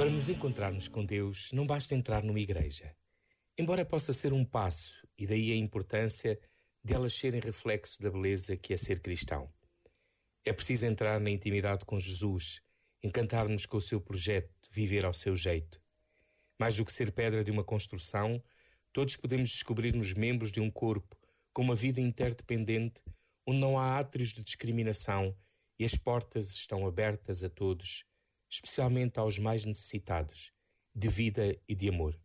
Para nos encontrarmos com Deus, não basta entrar numa igreja. Embora possa ser um passo, e daí a importância de elas serem reflexo da beleza que é ser cristão. É preciso entrar na intimidade com Jesus, encantar-nos com o seu projeto, viver ao seu jeito. Mais do que ser pedra de uma construção, todos podemos descobrir-nos membros de um corpo com uma vida interdependente, onde não há átrios de discriminação e as portas estão abertas a todos especialmente aos mais necessitados, de vida e de amor.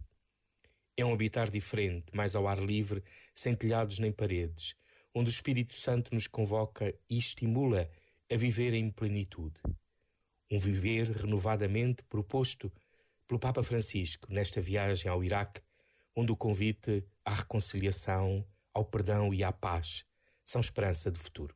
É um habitar diferente, mais ao ar livre, sem telhados nem paredes, onde o Espírito Santo nos convoca e estimula a viver em plenitude. Um viver renovadamente proposto pelo Papa Francisco nesta viagem ao Iraque, onde o convite à reconciliação, ao perdão e à paz são esperança de futuro.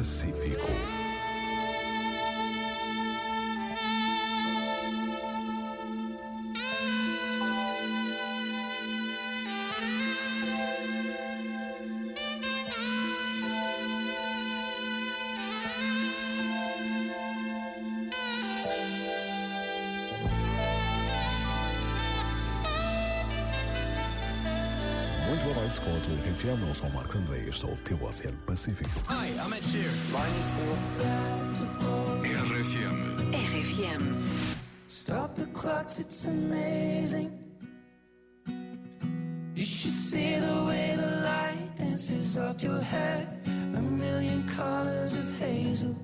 Pacífico. Muito boa noite com a tua RFM. Eu sou o Marcos André este é o teu Oceano Pacífico. Hi, I'm Ed Sheeran. RFM. RFM. Stop the clocks, it's amazing. You should see the way the light dances up your hair. A million colors of hazel,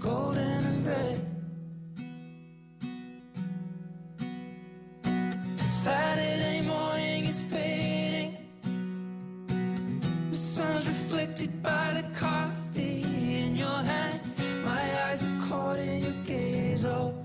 golden and red. Saturday Afflicted by the coffee in your hand. My eyes are caught in your gaze, oh.